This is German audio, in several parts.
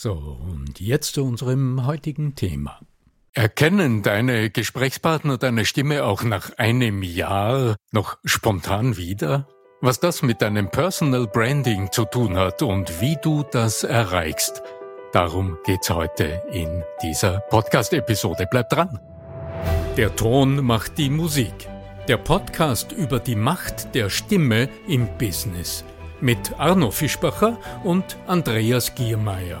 So, und jetzt zu unserem heutigen Thema. Erkennen deine Gesprächspartner deine Stimme auch nach einem Jahr noch spontan wieder? Was das mit deinem Personal Branding zu tun hat und wie du das erreichst, darum geht's heute in dieser Podcast-Episode. Bleib dran! Der Ton macht die Musik. Der Podcast über die Macht der Stimme im Business. Mit Arno Fischbacher und Andreas Giermeier.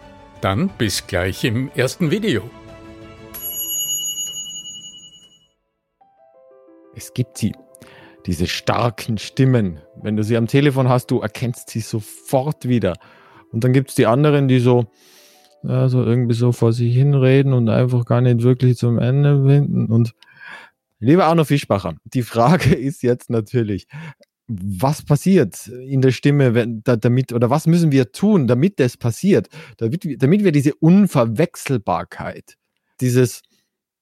dann bis gleich im ersten Video. Es gibt sie, diese starken Stimmen. Wenn du sie am Telefon hast, du erkennst sie sofort wieder. Und dann gibt es die anderen, die so, ja, so irgendwie so vor sich hinreden und einfach gar nicht wirklich zum Ende winden. Und lieber Arno Fischbacher, die Frage ist jetzt natürlich, was passiert in der Stimme, wenn, da, damit, oder was müssen wir tun, damit das passiert, damit, damit wir diese Unverwechselbarkeit, dieses,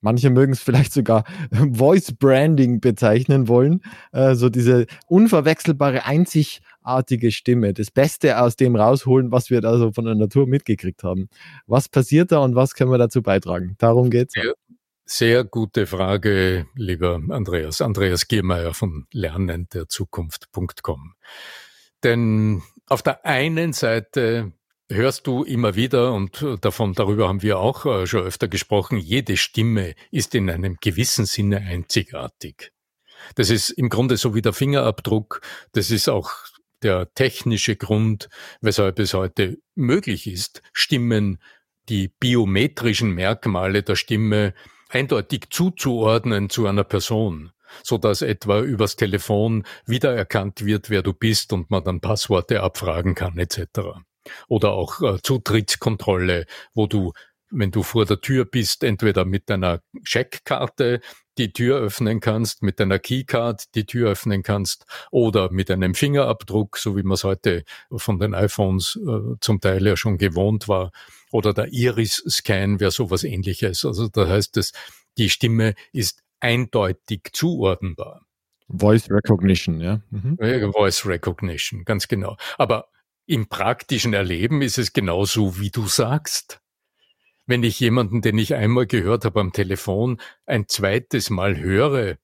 manche mögen es vielleicht sogar Voice Branding bezeichnen wollen, äh, so diese unverwechselbare, einzigartige Stimme, das Beste aus dem rausholen, was wir da so von der Natur mitgekriegt haben. Was passiert da und was können wir dazu beitragen? Darum geht's. Ja. Sehr gute Frage, lieber Andreas. Andreas Giermeier von lernenderzukunft.com. Denn auf der einen Seite hörst du immer wieder, und davon, darüber haben wir auch äh, schon öfter gesprochen, jede Stimme ist in einem gewissen Sinne einzigartig. Das ist im Grunde so wie der Fingerabdruck. Das ist auch der technische Grund, weshalb es heute möglich ist, Stimmen, die biometrischen Merkmale der Stimme eindeutig zuzuordnen zu einer Person, so dass etwa übers Telefon wiedererkannt wird, wer du bist und man dann Passworte abfragen kann etc. Oder auch äh, Zutrittskontrolle, wo du wenn du vor der Tür bist, entweder mit deiner Checkkarte die Tür öffnen kannst, mit deiner Keycard die Tür öffnen kannst oder mit einem Fingerabdruck, so wie man es heute von den iPhones äh, zum Teil ja schon gewohnt war, oder der Iris-Scan wäre sowas ähnliches. Also da heißt es, die Stimme ist eindeutig zuordnenbar. Voice Recognition, ja. Mhm. Voice Recognition, ganz genau. Aber im praktischen Erleben ist es genauso, wie du sagst wenn ich jemanden, den ich einmal gehört habe am Telefon, ein zweites Mal höre,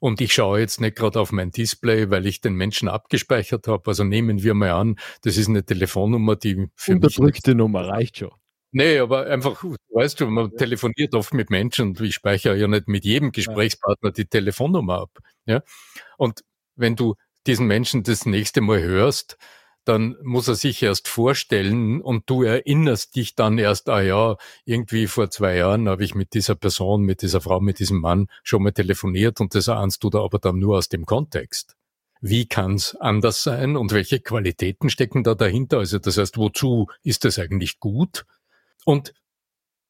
und ich schaue jetzt nicht gerade auf mein Display, weil ich den Menschen abgespeichert habe. Also nehmen wir mal an, das ist eine Telefonnummer, die für Unterdrückte mich Nummer reicht schon. Nee, aber einfach, weißt du, man telefoniert oft mit Menschen und ich speichere ja nicht mit jedem Gesprächspartner die Telefonnummer ab. Ja? Und wenn du diesen Menschen das nächste Mal hörst, dann muss er sich erst vorstellen und du erinnerst dich dann erst, ah ja, irgendwie vor zwei Jahren habe ich mit dieser Person, mit dieser Frau, mit diesem Mann schon mal telefoniert und das ahnst du da aber dann nur aus dem Kontext. wie kann es anders sein und welche Qualitäten stecken da dahinter? Also das heißt, wozu ist das eigentlich gut? Und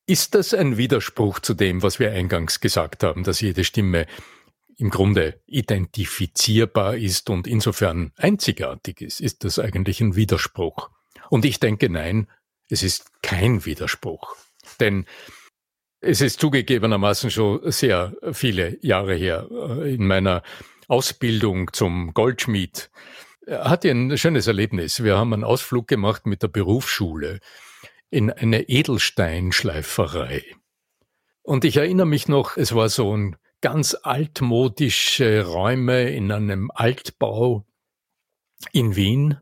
ist das ein Widerspruch zu dem, was wir eingangs gesagt haben, dass jede Stimme im Grunde identifizierbar ist und insofern einzigartig ist? Ist das eigentlich ein Widerspruch? Und ich denke, nein, es ist kein Widerspruch. Denn es ist zugegebenermaßen schon sehr viele Jahre her äh, in meiner Ausbildung zum Goldschmied. Hatte ein schönes Erlebnis. Wir haben einen Ausflug gemacht mit der Berufsschule in eine Edelsteinschleiferei. Und ich erinnere mich noch, es war so ein ganz altmodische Räume in einem Altbau in Wien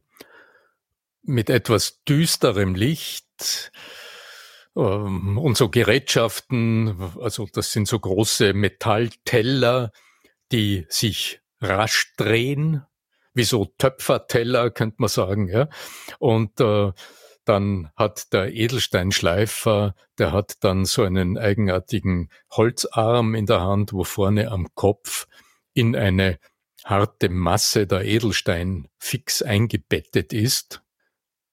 mit etwas düsterem Licht ähm, und so Gerätschaften, also das sind so große Metallteller, die sich rasch drehen, wie so Töpferteller, könnte man sagen, ja. Und äh, dann hat der Edelsteinschleifer, der hat dann so einen eigenartigen Holzarm in der Hand, wo vorne am Kopf in eine harte Masse der Edelstein fix eingebettet ist,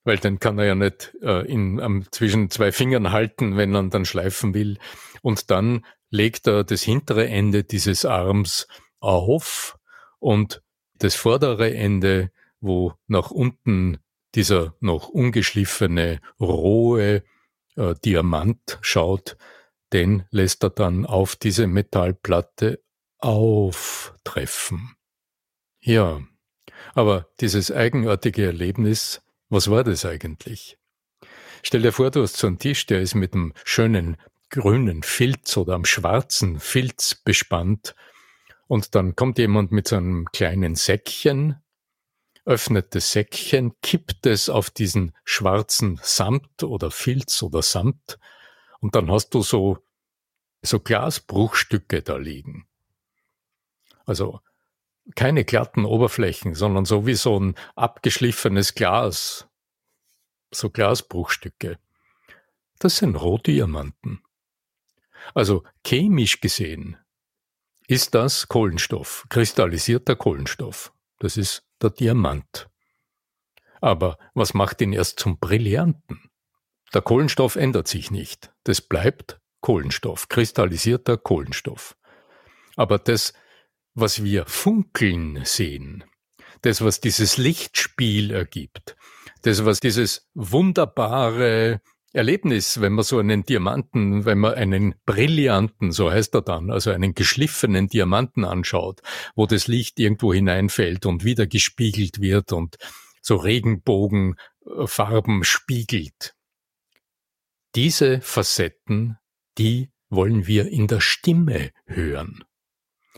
weil dann kann er ja nicht äh, in, am, zwischen zwei Fingern halten, wenn er dann schleifen will. Und dann legt er das hintere Ende dieses Arms auf und das vordere Ende, wo nach unten dieser noch ungeschliffene, rohe äh, Diamant schaut, den lässt er dann auf diese Metallplatte auftreffen. Ja, aber dieses eigenartige Erlebnis, was war das eigentlich? Stell dir vor, du hast so einen Tisch, der ist mit einem schönen grünen Filz oder am schwarzen Filz bespannt und dann kommt jemand mit so einem kleinen Säckchen öffnet das Säckchen, kippt es auf diesen schwarzen Samt oder Filz oder Samt und dann hast du so, so Glasbruchstücke da liegen. Also keine glatten Oberflächen, sondern so wie so ein abgeschliffenes Glas. So Glasbruchstücke. Das sind Rohdiamanten. Also chemisch gesehen ist das Kohlenstoff, kristallisierter Kohlenstoff. Das ist der Diamant. Aber was macht ihn erst zum Brillanten? Der Kohlenstoff ändert sich nicht. Das bleibt Kohlenstoff, kristallisierter Kohlenstoff. Aber das, was wir funkeln sehen, das, was dieses Lichtspiel ergibt, das, was dieses wunderbare Erlebnis, wenn man so einen Diamanten, wenn man einen brillanten, so heißt er dann, also einen geschliffenen Diamanten anschaut, wo das Licht irgendwo hineinfällt und wieder gespiegelt wird und so Regenbogenfarben spiegelt. Diese Facetten, die wollen wir in der Stimme hören.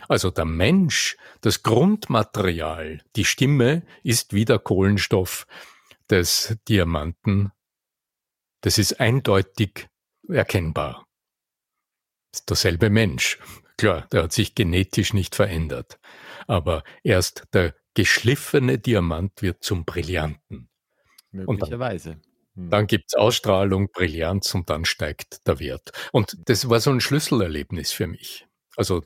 Also der Mensch, das Grundmaterial, die Stimme ist wie der Kohlenstoff des Diamanten das ist eindeutig erkennbar. Ist derselbe Mensch. Klar, der hat sich genetisch nicht verändert. Aber erst der geschliffene Diamant wird zum Brillanten. Möglicherweise. Hm. Dann gibt's Ausstrahlung, Brillanz und dann steigt der Wert. Und das war so ein Schlüsselerlebnis für mich. Also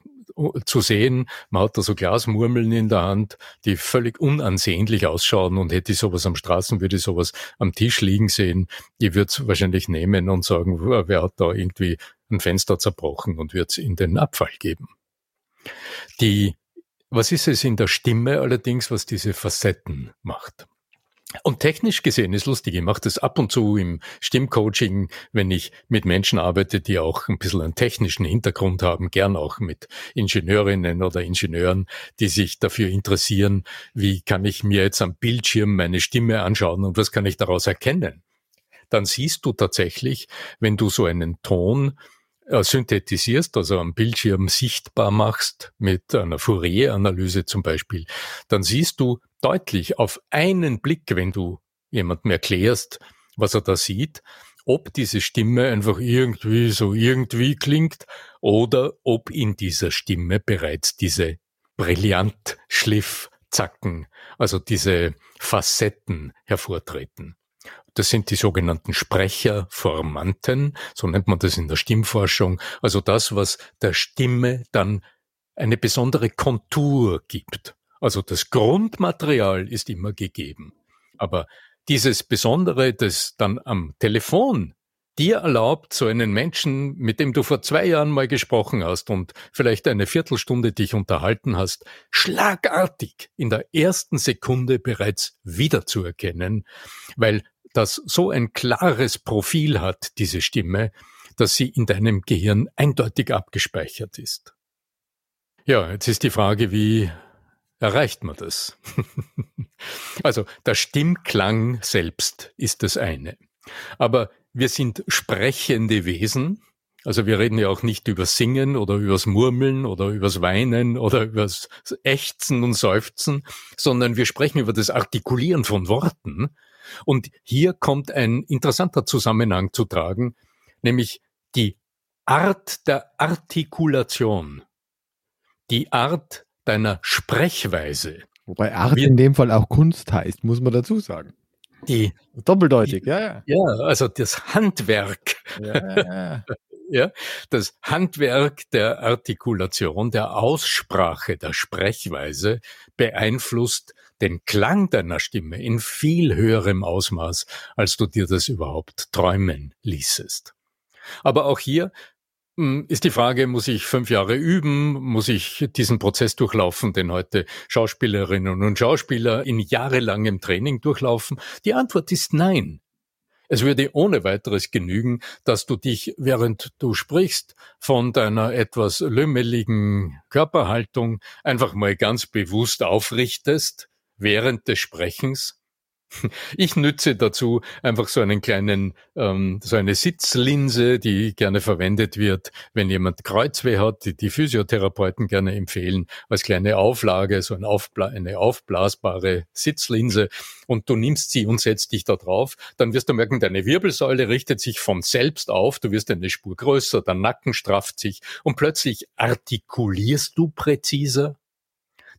zu sehen, man hat da so Glasmurmeln in der Hand, die völlig unansehnlich ausschauen und hätte ich sowas am Straßen, würde ich sowas am Tisch liegen sehen, die würde es wahrscheinlich nehmen und sagen, wer hat da irgendwie ein Fenster zerbrochen und wird es in den Abfall geben. Die, was ist es in der Stimme allerdings, was diese Facetten macht? Und technisch gesehen ist lustig, ich mache das ab und zu im Stimmcoaching, wenn ich mit Menschen arbeite, die auch ein bisschen einen technischen Hintergrund haben, gern auch mit Ingenieurinnen oder Ingenieuren, die sich dafür interessieren, wie kann ich mir jetzt am Bildschirm meine Stimme anschauen und was kann ich daraus erkennen. Dann siehst du tatsächlich, wenn du so einen Ton äh, synthetisierst, also am Bildschirm sichtbar machst, mit einer Fourier-Analyse zum Beispiel, dann siehst du deutlich auf einen Blick, wenn du jemandem erklärst, was er da sieht, ob diese Stimme einfach irgendwie so irgendwie klingt oder ob in dieser Stimme bereits diese Brillantschliffzacken, also diese Facetten hervortreten. Das sind die sogenannten Sprecherformanten, so nennt man das in der Stimmforschung, also das, was der Stimme dann eine besondere Kontur gibt. Also das Grundmaterial ist immer gegeben. Aber dieses Besondere, das dann am Telefon dir erlaubt, so einen Menschen, mit dem du vor zwei Jahren mal gesprochen hast und vielleicht eine Viertelstunde dich unterhalten hast, schlagartig in der ersten Sekunde bereits wiederzuerkennen, weil das so ein klares Profil hat, diese Stimme, dass sie in deinem Gehirn eindeutig abgespeichert ist. Ja, jetzt ist die Frage, wie erreicht man das? also der Stimmklang selbst ist das eine. Aber wir sind sprechende Wesen. Also wir reden ja auch nicht über Singen oder übers Murmeln oder übers Weinen oder übers Ächzen und Seufzen, sondern wir sprechen über das Artikulieren von Worten. Und hier kommt ein interessanter Zusammenhang zu tragen, nämlich die Art der Artikulation, die Art deiner Sprechweise. Wobei Art in dem Fall auch Kunst heißt, muss man dazu sagen. Die doppeldeutig, die, ja, ja. Ja, also das Handwerk. Ja, ja. ja, das Handwerk der Artikulation, der Aussprache, der Sprechweise beeinflusst den Klang deiner Stimme in viel höherem Ausmaß, als du dir das überhaupt träumen ließest. Aber auch hier ist die Frage, muss ich fünf Jahre üben? Muss ich diesen Prozess durchlaufen, den heute Schauspielerinnen und Schauspieler in jahrelangem Training durchlaufen? Die Antwort ist nein. Es würde ohne weiteres genügen, dass du dich, während du sprichst, von deiner etwas lümmeligen Körperhaltung einfach mal ganz bewusst aufrichtest während des Sprechens ich nütze dazu einfach so einen kleinen, ähm, so eine Sitzlinse, die gerne verwendet wird, wenn jemand Kreuzweh hat, die die Physiotherapeuten gerne empfehlen, als kleine Auflage, so ein Aufbla eine aufblasbare Sitzlinse. Und du nimmst sie und setzt dich da drauf, dann wirst du merken, deine Wirbelsäule richtet sich von selbst auf, du wirst eine Spur größer, der Nacken strafft sich. Und plötzlich artikulierst du präziser,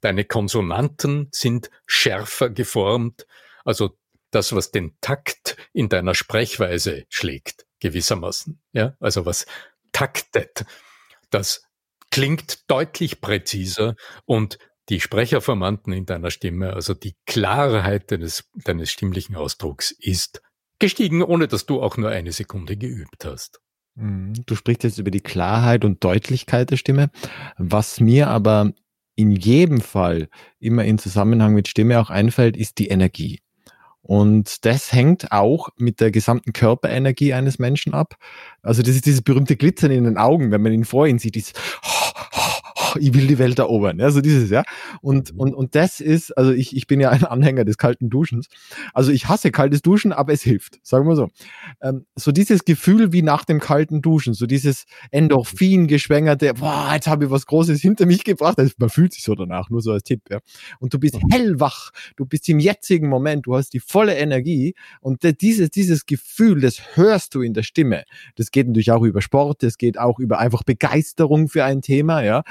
deine Konsonanten sind schärfer geformt, also das, was den Takt in deiner Sprechweise schlägt, gewissermaßen. Ja, also was taktet, das klingt deutlich präziser und die Sprecherformanten in deiner Stimme, also die Klarheit deines, deines stimmlichen Ausdrucks ist gestiegen, ohne dass du auch nur eine Sekunde geübt hast. Mhm. Du sprichst jetzt über die Klarheit und Deutlichkeit der Stimme. Was mir aber in jedem Fall immer in Zusammenhang mit Stimme auch einfällt, ist die Energie. Und das hängt auch mit der gesamten Körperenergie eines Menschen ab. Also das ist dieses berühmte Glitzern in den Augen, wenn man ihn vor ihn sieht, dieses ich will die Welt erobern. Ja, so dieses, ja. Und, mhm. und, und das ist, also ich, ich bin ja ein Anhänger des kalten Duschens. Also ich hasse kaltes Duschen, aber es hilft, sagen wir so. Ähm, so dieses Gefühl wie nach dem kalten Duschen, so dieses Endorphin geschwängerte, boah, jetzt habe ich was Großes hinter mich gebracht. Also man fühlt sich so danach, nur so als Tipp, ja. Und du bist mhm. hellwach, du bist im jetzigen Moment, du hast die volle Energie und dieses, dieses Gefühl, das hörst du in der Stimme. Das geht natürlich auch über Sport, das geht auch über einfach Begeisterung für ein Thema, ja.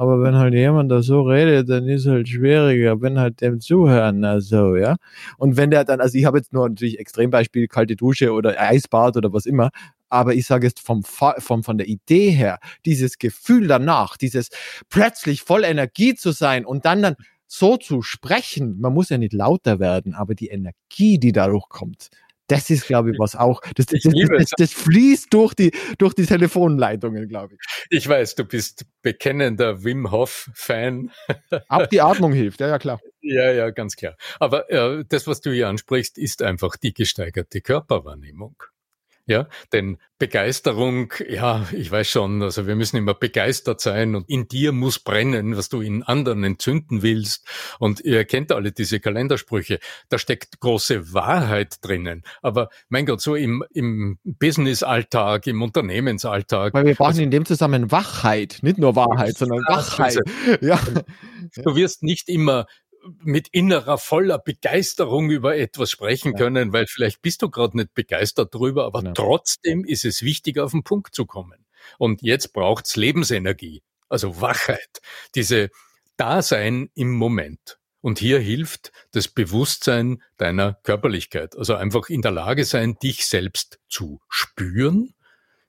Aber wenn halt jemand da so redet, dann ist halt schwieriger, wenn halt dem zuhören, na so, ja. Und wenn der dann, also ich habe jetzt nur natürlich Extrembeispiel, kalte Dusche oder Eisbad oder was immer, aber ich sage jetzt vom, vom, von der Idee her, dieses Gefühl danach, dieses plötzlich voll Energie zu sein und dann dann so zu sprechen, man muss ja nicht lauter werden, aber die Energie, die dadurch kommt, das ist, glaube ich, was auch. Das, das, das, das, fließt durch die, durch die Telefonleitungen, glaube ich. Ich weiß, du bist bekennender Wim Hof-Fan. Auch die Atmung hilft, ja, ja, klar. Ja, ja, ganz klar. Aber äh, das, was du hier ansprichst, ist einfach die gesteigerte Körperwahrnehmung. Ja, denn Begeisterung, ja, ich weiß schon, also wir müssen immer begeistert sein und in dir muss brennen, was du in anderen entzünden willst. Und ihr kennt alle diese Kalendersprüche. Da steckt große Wahrheit drinnen. Aber mein Gott, so im, im Business-Alltag, im Unternehmensalltag. Weil wir brauchen also, in dem Zusammenhang Wachheit, nicht nur Wahrheit, sondern Wachheit. Ja. Du wirst nicht immer mit innerer voller Begeisterung über etwas sprechen ja. können, weil vielleicht bist du gerade nicht begeistert drüber, aber ja. trotzdem ist es wichtig, auf den Punkt zu kommen. Und jetzt braucht's Lebensenergie, also Wachheit, diese Dasein im Moment. Und hier hilft das Bewusstsein deiner Körperlichkeit, also einfach in der Lage sein, dich selbst zu spüren.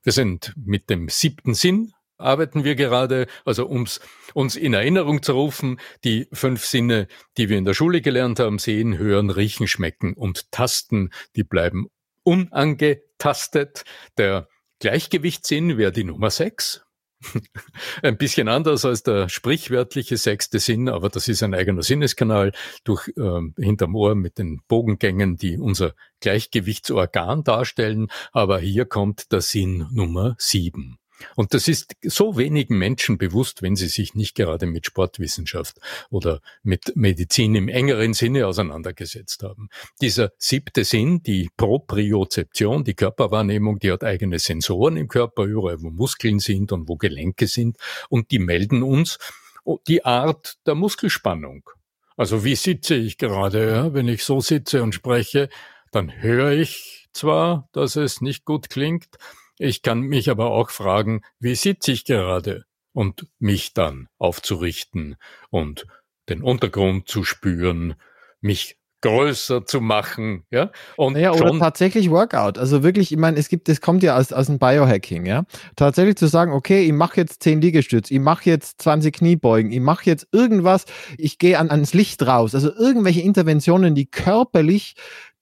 Wir sind mit dem siebten Sinn arbeiten wir gerade, also ums uns in Erinnerung zu rufen, die fünf Sinne, die wir in der Schule gelernt haben, sehen, hören, riechen, schmecken und tasten, die bleiben unangetastet. Der Gleichgewichtssinn wäre die Nummer sechs. ein bisschen anders als der sprichwörtliche sechste Sinn, aber das ist ein eigener Sinneskanal durch äh, hinterm Ohr mit den Bogengängen, die unser Gleichgewichtsorgan darstellen. Aber hier kommt der Sinn Nummer sieben. Und das ist so wenigen Menschen bewusst, wenn sie sich nicht gerade mit Sportwissenschaft oder mit Medizin im engeren Sinne auseinandergesetzt haben. Dieser siebte Sinn, die Propriozeption, die Körperwahrnehmung, die hat eigene Sensoren im Körper, überall wo Muskeln sind und wo Gelenke sind und die melden uns die Art der Muskelspannung. Also wie sitze ich gerade? Ja? Wenn ich so sitze und spreche, dann höre ich zwar, dass es nicht gut klingt, ich kann mich aber auch fragen, wie sitze ich gerade? Und mich dann aufzurichten und den Untergrund zu spüren, mich größer zu machen, ja. Und ja, oder tatsächlich Workout. Also wirklich, ich meine, es gibt, das kommt ja aus, aus dem Biohacking, ja. Tatsächlich zu sagen, okay, ich mache jetzt 10 Liegestütze, ich mache jetzt 20 Kniebeugen, ich mache jetzt irgendwas, ich gehe an, ans Licht raus. Also irgendwelche Interventionen, die körperlich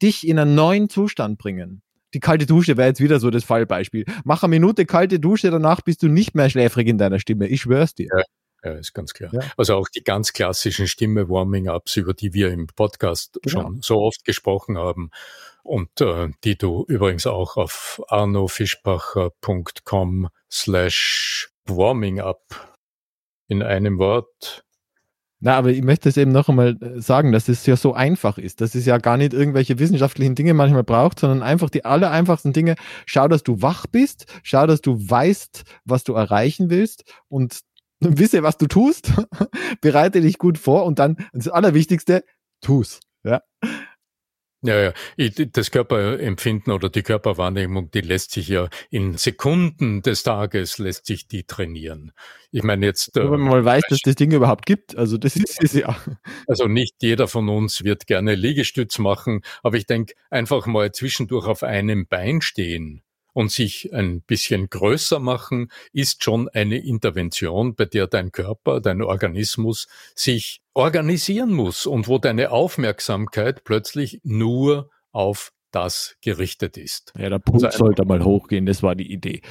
dich in einen neuen Zustand bringen die kalte Dusche wäre jetzt wieder so das Fallbeispiel. Mach eine Minute kalte Dusche, danach bist du nicht mehr schläfrig in deiner Stimme. Ich schwör's dir. Ja. Ja, ist ganz klar. Ja. Also auch die ganz klassischen Stimme-Warming-Ups, über die wir im Podcast genau. schon so oft gesprochen haben und äh, die du übrigens auch auf arnofischbacher.com slash warming-up in einem Wort na, aber ich möchte es eben noch einmal äh, sagen, dass es ja so einfach ist, dass es ja gar nicht irgendwelche wissenschaftlichen Dinge manchmal braucht, sondern einfach die aller einfachsten Dinge. Schau, dass du wach bist, schau, dass du weißt, was du erreichen willst und wisse, was du tust, bereite dich gut vor und dann das Allerwichtigste, tu's. Ja. Ja, ja. Das Körperempfinden oder die Körperwahrnehmung, die lässt sich ja in Sekunden des Tages lässt sich die trainieren. Ich meine jetzt. Wenn man mal weiß, dass das Ding überhaupt gibt. Also das ist es ja. Also nicht jeder von uns wird gerne Liegestütz machen, aber ich denke, einfach mal zwischendurch auf einem Bein stehen und sich ein bisschen größer machen, ist schon eine Intervention, bei der dein Körper, dein Organismus sich organisieren muss und wo deine Aufmerksamkeit plötzlich nur auf das gerichtet ist. Ja, der Puls also sollte mal hochgehen, das war die Idee.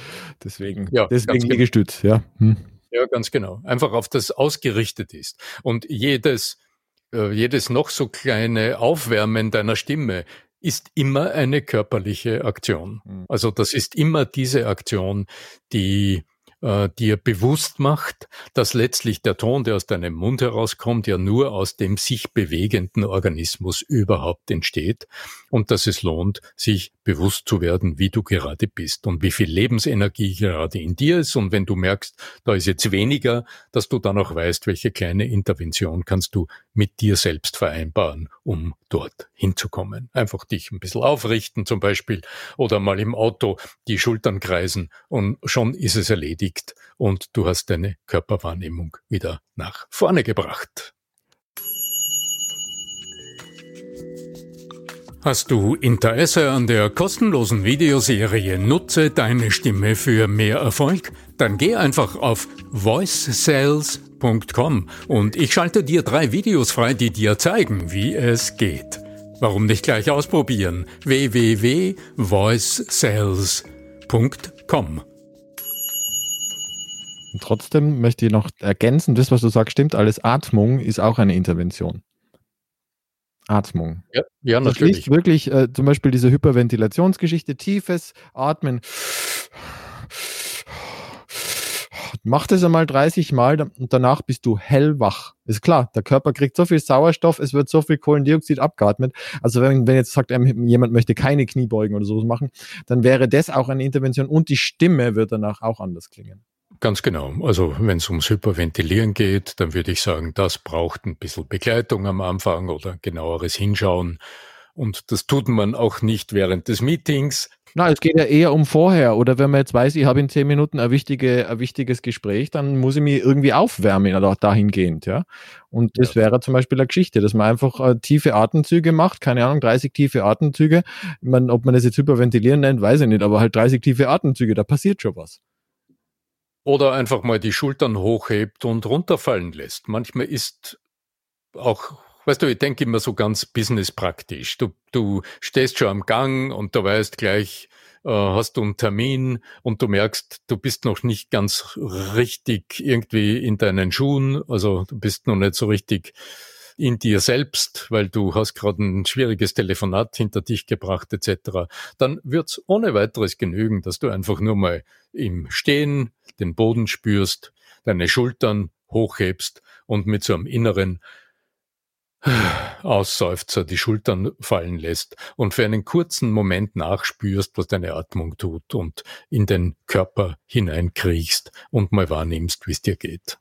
Deswegen, ja, deswegen genau. gestützt, ja. Hm. Ja, ganz genau. Einfach auf das ausgerichtet ist. Und jedes, äh, jedes noch so kleine Aufwärmen deiner Stimme ist immer eine körperliche Aktion. Mhm. Also das ist immer diese Aktion, die äh, dir bewusst macht, dass letztlich der Ton, der aus deinem Mund herauskommt, ja nur aus dem sich bewegenden Organismus überhaupt entsteht und dass es lohnt, sich bewusst zu werden, wie du gerade bist und wie viel Lebensenergie gerade in dir ist. Und wenn du merkst, da ist jetzt weniger, dass du dann auch weißt, welche kleine Intervention kannst du mit dir selbst vereinbaren, um dort hinzukommen. Einfach dich ein bisschen aufrichten zum Beispiel oder mal im Auto die Schultern kreisen und schon ist es erledigt und du hast deine Körperwahrnehmung wieder nach vorne gebracht. Hast du Interesse an der kostenlosen Videoserie Nutze deine Stimme für mehr Erfolg? Dann geh einfach auf voicesales.com und ich schalte dir drei Videos frei, die dir zeigen, wie es geht. Warum nicht gleich ausprobieren? www.voicesales.com und trotzdem möchte ich noch ergänzen, das, was du sagst, stimmt alles. Atmung ist auch eine Intervention. Atmung. Ja, ja natürlich. Das wirklich äh, zum Beispiel diese Hyperventilationsgeschichte, tiefes Atmen. Mach das einmal 30 Mal und danach bist du hellwach. Ist klar, der Körper kriegt so viel Sauerstoff, es wird so viel Kohlendioxid abgeatmet. Also wenn, wenn jetzt sagt, jemand möchte keine Kniebeugen oder sowas machen, dann wäre das auch eine Intervention und die Stimme wird danach auch anders klingen. Ganz genau. Also wenn es ums Hyperventilieren geht, dann würde ich sagen, das braucht ein bisschen Begleitung am Anfang oder genaueres Hinschauen. Und das tut man auch nicht während des Meetings. Na, es geht ja eher um vorher. Oder wenn man jetzt weiß, ich habe in zehn Minuten ein, wichtige, ein wichtiges Gespräch, dann muss ich mich irgendwie aufwärmen oder dahingehend, ja. Und das ja. wäre zum Beispiel eine Geschichte, dass man einfach äh, tiefe Atemzüge macht, keine Ahnung, 30 tiefe Atemzüge. Meine, ob man das jetzt hyperventilieren nennt, weiß ich nicht, aber halt 30 tiefe Atemzüge, da passiert schon was. Oder einfach mal die Schultern hochhebt und runterfallen lässt. Manchmal ist auch, weißt du, ich denke immer so ganz businesspraktisch. Du, du stehst schon am Gang und du weißt gleich, äh, hast du einen Termin und du merkst, du bist noch nicht ganz richtig irgendwie in deinen Schuhen, also du bist noch nicht so richtig in dir selbst, weil du hast gerade ein schwieriges Telefonat hinter dich gebracht etc., dann wird's ohne weiteres genügen, dass du einfach nur mal im Stehen den Boden spürst, deine Schultern hochhebst und mit so einem inneren Ausseufzer die Schultern fallen lässt und für einen kurzen Moment nachspürst, was deine Atmung tut und in den Körper hineinkriechst und mal wahrnimmst, wie es dir geht.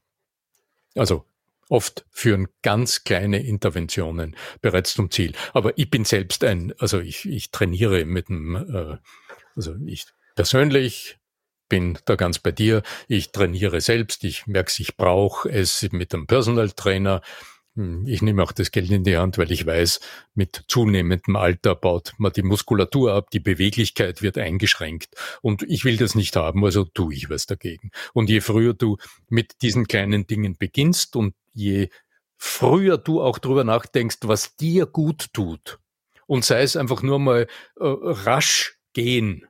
Also oft führen ganz kleine Interventionen bereits zum Ziel. Aber ich bin selbst ein, also ich, ich trainiere mit dem, äh, also ich persönlich bin da ganz bei dir. Ich trainiere selbst. Ich merke, ich brauche es mit einem Personal Trainer. Hm, ich nehme auch das Geld in die Hand, weil ich weiß, mit zunehmendem Alter baut man die Muskulatur ab, die Beweglichkeit wird eingeschränkt und ich will das nicht haben, also tue ich was dagegen. Und je früher du mit diesen kleinen Dingen beginnst und je früher du auch drüber nachdenkst, was dir gut tut und sei es einfach nur mal äh, rasch gehen,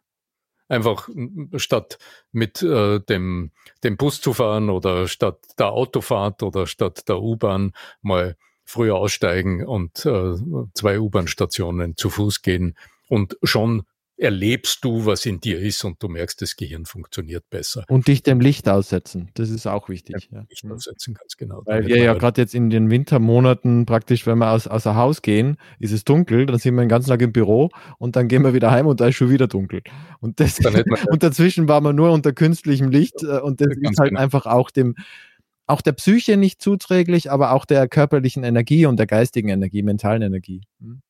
einfach statt mit äh, dem, dem Bus zu fahren oder statt der Autofahrt oder statt der U-Bahn mal früher aussteigen und äh, zwei U-Bahn-Stationen zu Fuß gehen und schon erlebst du, was in dir ist und du merkst, das Gehirn funktioniert besser. Und dich dem Licht aussetzen, das ist auch wichtig. Ja, Licht mhm. aussetzen, ganz genau. Weil wir ja gerade jetzt in den Wintermonaten praktisch, wenn wir aus, außer Haus gehen, ist es dunkel, dann sind wir den ganzen Tag im Büro und dann gehen wir wieder heim und da ist schon wieder dunkel. Und, das, und dazwischen war man nur unter künstlichem Licht äh, und das ist halt genau. einfach auch dem, auch der Psyche nicht zuträglich, aber auch der körperlichen Energie und der geistigen Energie, mentalen Energie. Hm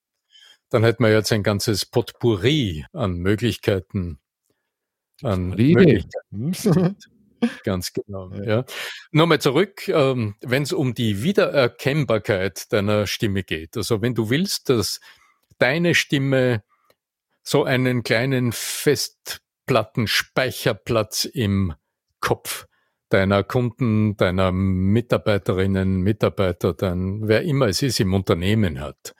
dann hätten wir jetzt ein ganzes Potpourri an Möglichkeiten. An Möglichkeiten. Ganz genau. Ja. ja. Nochmal zurück, ähm, wenn es um die Wiedererkennbarkeit deiner Stimme geht. Also wenn du willst, dass deine Stimme so einen kleinen Festplattenspeicherplatz im Kopf deiner Kunden, deiner Mitarbeiterinnen, Mitarbeiter, dann wer immer es ist im Unternehmen hat,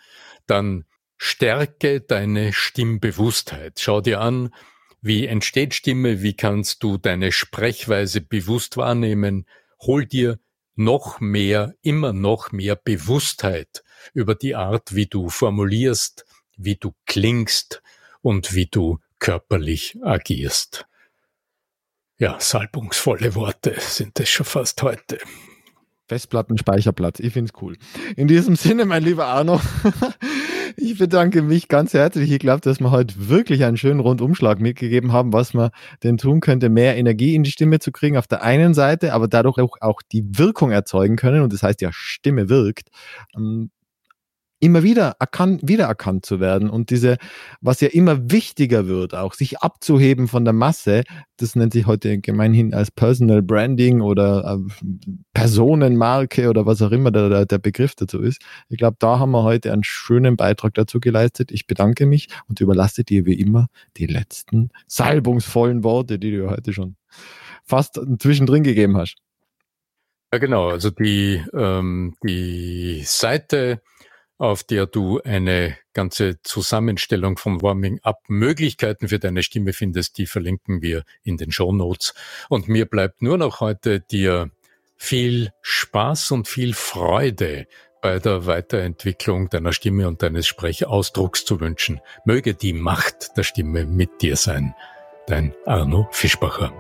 dann Stärke deine Stimmbewusstheit. Schau dir an, wie entsteht Stimme, wie kannst du deine Sprechweise bewusst wahrnehmen. Hol dir noch mehr, immer noch mehr Bewusstheit über die Art, wie du formulierst, wie du klingst und wie du körperlich agierst. Ja, salbungsvolle Worte sind es schon fast heute. Festplattenspeicherplatz, ich finde es cool. In diesem Sinne, mein lieber Arno, ich bedanke mich ganz herzlich. Ich glaube, dass wir heute wirklich einen schönen Rundumschlag mitgegeben haben, was man denn tun könnte, mehr Energie in die Stimme zu kriegen auf der einen Seite, aber dadurch auch, auch die Wirkung erzeugen können. Und das heißt ja, Stimme wirkt. Ähm, immer wieder erkannt, wiedererkannt zu werden und diese, was ja immer wichtiger wird, auch sich abzuheben von der Masse, das nennt sich heute gemeinhin als Personal Branding oder äh, Personenmarke oder was auch immer der, der Begriff dazu ist. Ich glaube, da haben wir heute einen schönen Beitrag dazu geleistet. Ich bedanke mich und überlasse dir wie immer die letzten salbungsvollen Worte, die du heute schon fast zwischendrin gegeben hast. Ja, genau. Also die, ähm, die Seite auf der du eine ganze Zusammenstellung von Warming-up-Möglichkeiten für deine Stimme findest. Die verlinken wir in den Show Notes. Und mir bleibt nur noch heute dir viel Spaß und viel Freude bei der Weiterentwicklung deiner Stimme und deines Sprechausdrucks zu wünschen. Möge die Macht der Stimme mit dir sein. Dein Arno Fischbacher.